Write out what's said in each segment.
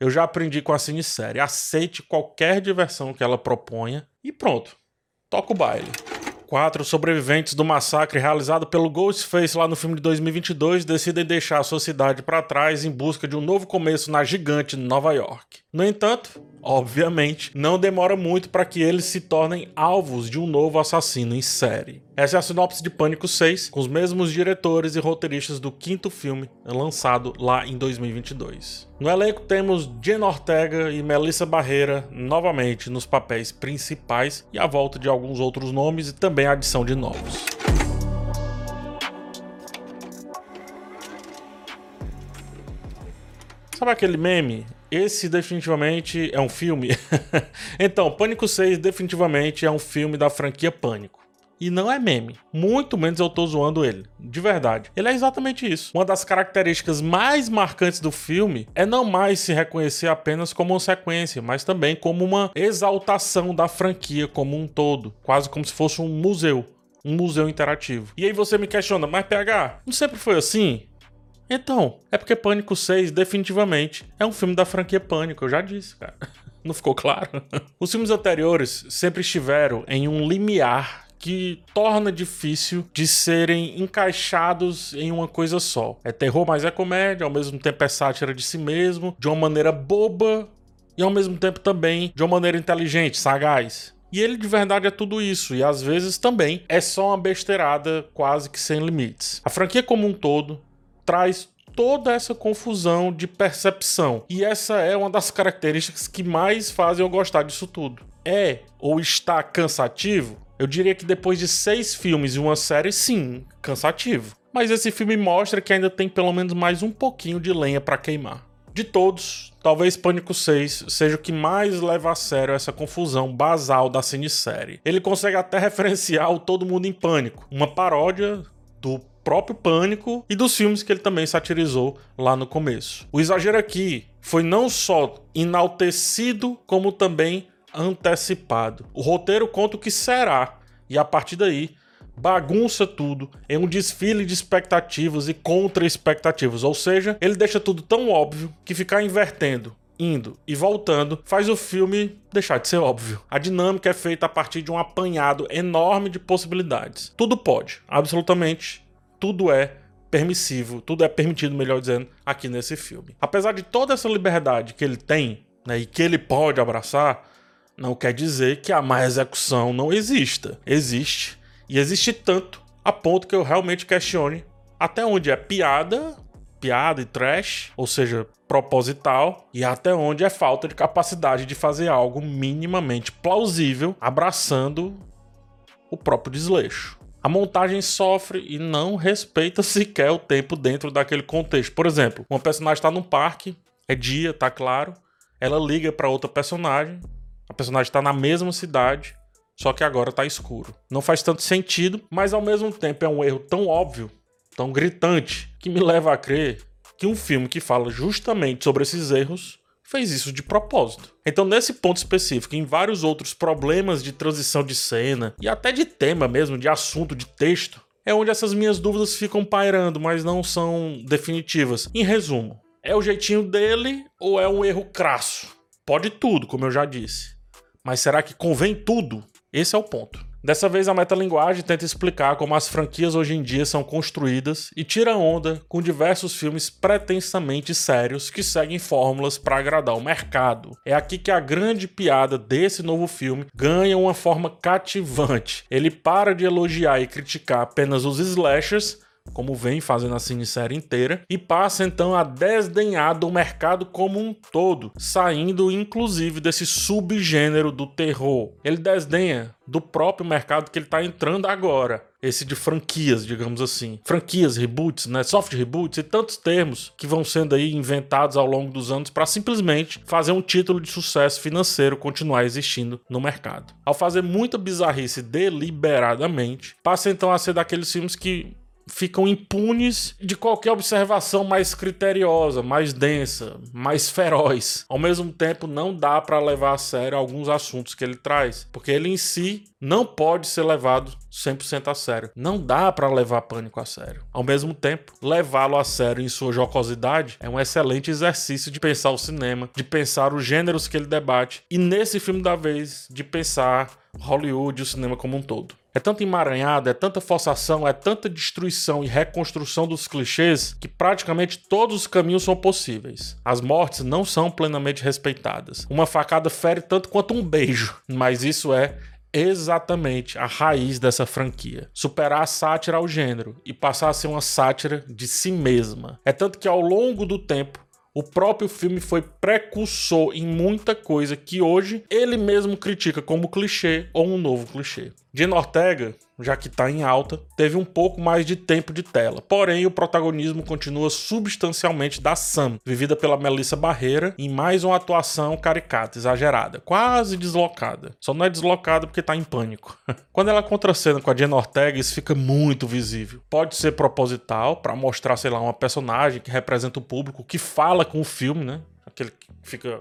Eu já aprendi com a cinesérie. Aceite qualquer diversão que ela proponha e pronto. Toca o baile. Quatro sobreviventes do massacre realizado pelo Ghostface lá no filme de 2022 decidem deixar a sua cidade para trás em busca de um novo começo na gigante Nova York. No entanto, obviamente, não demora muito para que eles se tornem alvos de um novo assassino em série. Essa é a sinopse de Pânico 6, com os mesmos diretores e roteiristas do quinto filme, lançado lá em 2022. No elenco temos Jen Ortega e Melissa Barreira novamente nos papéis principais e a volta de alguns outros nomes e também a adição de novos. Sabe aquele meme? Esse definitivamente é um filme. então, Pânico 6 definitivamente é um filme da franquia Pânico. E não é meme. Muito menos eu tô zoando ele. De verdade. Ele é exatamente isso. Uma das características mais marcantes do filme é não mais se reconhecer apenas como uma sequência, mas também como uma exaltação da franquia como um todo. Quase como se fosse um museu. Um museu interativo. E aí você me questiona, mas PH, não sempre foi assim? Então, é porque Pânico 6 definitivamente é um filme da franquia Pânico, eu já disse, cara. Não ficou claro? Os filmes anteriores sempre estiveram em um limiar que torna difícil de serem encaixados em uma coisa só. É terror, mas é comédia, ao mesmo tempo é sátira de si mesmo, de uma maneira boba e ao mesmo tempo também de uma maneira inteligente, sagaz. E ele de verdade é tudo isso, e às vezes também é só uma besteirada quase que sem limites. A franquia como um todo traz toda essa confusão de percepção. E essa é uma das características que mais fazem eu gostar disso tudo. É ou está cansativo? Eu diria que depois de seis filmes e uma série, sim, cansativo. Mas esse filme mostra que ainda tem pelo menos mais um pouquinho de lenha para queimar. De todos, talvez Pânico 6 seja o que mais leva a sério essa confusão basal da cinesérie. Ele consegue até referenciar o Todo Mundo em Pânico, uma paródia do próprio Pânico e dos filmes que ele também satirizou lá no começo. O exagero aqui foi não só enaltecido, como também antecipado. O roteiro conta o que será, e a partir daí bagunça tudo em um desfile de expectativas e contra-expectativas, ou seja, ele deixa tudo tão óbvio que ficar invertendo indo e voltando, faz o filme deixar de ser óbvio. A dinâmica é feita a partir de um apanhado enorme de possibilidades. Tudo pode, absolutamente tudo é permissivo, tudo é permitido, melhor dizendo, aqui nesse filme. Apesar de toda essa liberdade que ele tem, né, e que ele pode abraçar, não quer dizer que a má execução não exista. Existe. E existe tanto a ponto que eu realmente questione até onde é piada, piada e trash, ou seja, proposital, e até onde é falta de capacidade de fazer algo minimamente plausível, abraçando o próprio desleixo a montagem sofre e não respeita sequer o tempo dentro daquele contexto. Por exemplo, uma personagem está num parque, é dia, tá claro, ela liga para outra personagem, a personagem está na mesma cidade, só que agora tá escuro. Não faz tanto sentido, mas ao mesmo tempo é um erro tão óbvio, tão gritante, que me leva a crer que um filme que fala justamente sobre esses erros fez isso de propósito. Então, nesse ponto específico, em vários outros problemas de transição de cena e até de tema mesmo, de assunto, de texto, é onde essas minhas dúvidas ficam pairando, mas não são definitivas. Em resumo, é o jeitinho dele ou é um erro crasso? Pode tudo, como eu já disse. Mas será que convém tudo? Esse é o ponto. Dessa vez, a metalinguagem tenta explicar como as franquias hoje em dia são construídas e tira onda com diversos filmes pretensamente sérios que seguem fórmulas para agradar o mercado. É aqui que a grande piada desse novo filme ganha uma forma cativante. Ele para de elogiar e criticar apenas os slashers como vem fazendo a cinesérie inteira, e passa então a desdenhar do mercado como um todo, saindo inclusive desse subgênero do terror. Ele desdenha do próprio mercado que ele está entrando agora. Esse de franquias, digamos assim. Franquias, reboots, né? Soft reboots e tantos termos que vão sendo aí inventados ao longo dos anos para simplesmente fazer um título de sucesso financeiro continuar existindo no mercado. Ao fazer muita bizarrice deliberadamente, passa então a ser daqueles filmes que ficam impunes de qualquer observação mais criteriosa, mais densa, mais feroz. Ao mesmo tempo, não dá para levar a sério alguns assuntos que ele traz, porque ele em si não pode ser levado 100% a sério. Não dá para levar pânico a sério. Ao mesmo tempo, levá-lo a sério em sua jocosidade é um excelente exercício de pensar o cinema, de pensar os gêneros que ele debate e nesse filme da vez de pensar Hollywood o cinema como um todo. É tanta emaranhada, é tanta forçação, é tanta destruição e reconstrução dos clichês que praticamente todos os caminhos são possíveis. As mortes não são plenamente respeitadas. Uma facada fere tanto quanto um beijo, mas isso é exatamente a raiz dessa franquia. Superar a sátira ao gênero e passar a ser uma sátira de si mesma. É tanto que ao longo do tempo o próprio filme foi precursor em muita coisa que hoje ele mesmo critica como clichê ou um novo clichê. Jenna Ortega, já que está em alta, teve um pouco mais de tempo de tela. Porém, o protagonismo continua substancialmente da Sam, vivida pela Melissa Barreira, em mais uma atuação caricata, exagerada, quase deslocada. Só não é deslocada porque está em pânico. Quando ela contracena com a Jenna Ortega, isso fica muito visível. Pode ser proposital, para mostrar, sei lá, uma personagem que representa o público, que fala com o filme, né? Aquele que fica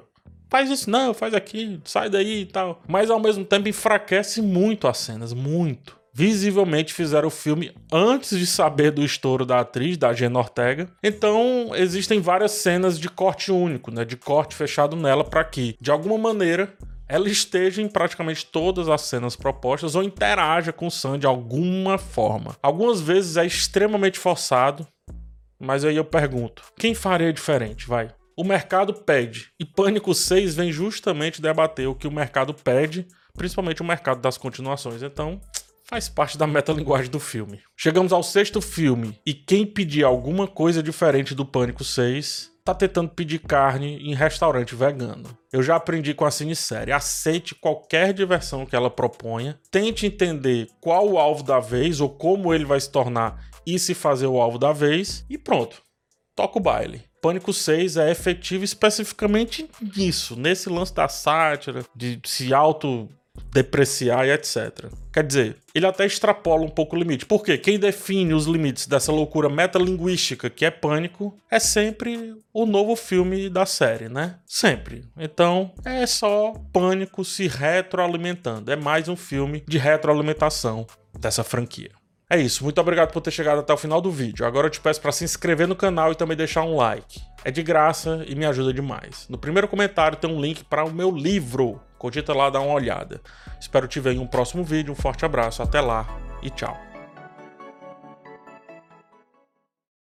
faz isso não, faz aqui, sai daí e tal. Mas ao mesmo tempo enfraquece muito as cenas, muito. Visivelmente fizeram o filme antes de saber do estouro da atriz, da Jenna Ortega. Então existem várias cenas de corte único, né, de corte fechado nela para que, de alguma maneira, ela esteja em praticamente todas as cenas propostas ou interaja com o Sam de alguma forma. Algumas vezes é extremamente forçado, mas aí eu pergunto: quem faria diferente? Vai o mercado pede. E Pânico 6 vem justamente debater o que o mercado pede, principalmente o mercado das continuações. Então, faz parte da metalinguagem do filme. Chegamos ao sexto filme, e quem pedir alguma coisa diferente do Pânico 6 tá tentando pedir carne em restaurante vegano. Eu já aprendi com a cinesérie. Aceite qualquer diversão que ela proponha, tente entender qual o alvo da vez ou como ele vai se tornar e se fazer o alvo da vez, e pronto. Toca o baile. Pânico 6 é efetivo especificamente nisso, nesse lance da sátira, de se auto depreciar e etc. Quer dizer, ele até extrapola um pouco o limite. Porque quem define os limites dessa loucura metalinguística que é Pânico é sempre o novo filme da série, né? Sempre. Então, é só Pânico se retroalimentando. É mais um filme de retroalimentação dessa franquia. É isso, muito obrigado por ter chegado até o final do vídeo. Agora eu te peço para se inscrever no canal e também deixar um like. É de graça e me ajuda demais. No primeiro comentário tem um link para o meu livro. Cogita lá dar uma olhada. Espero te ver em um próximo vídeo. Um forte abraço, até lá e tchau.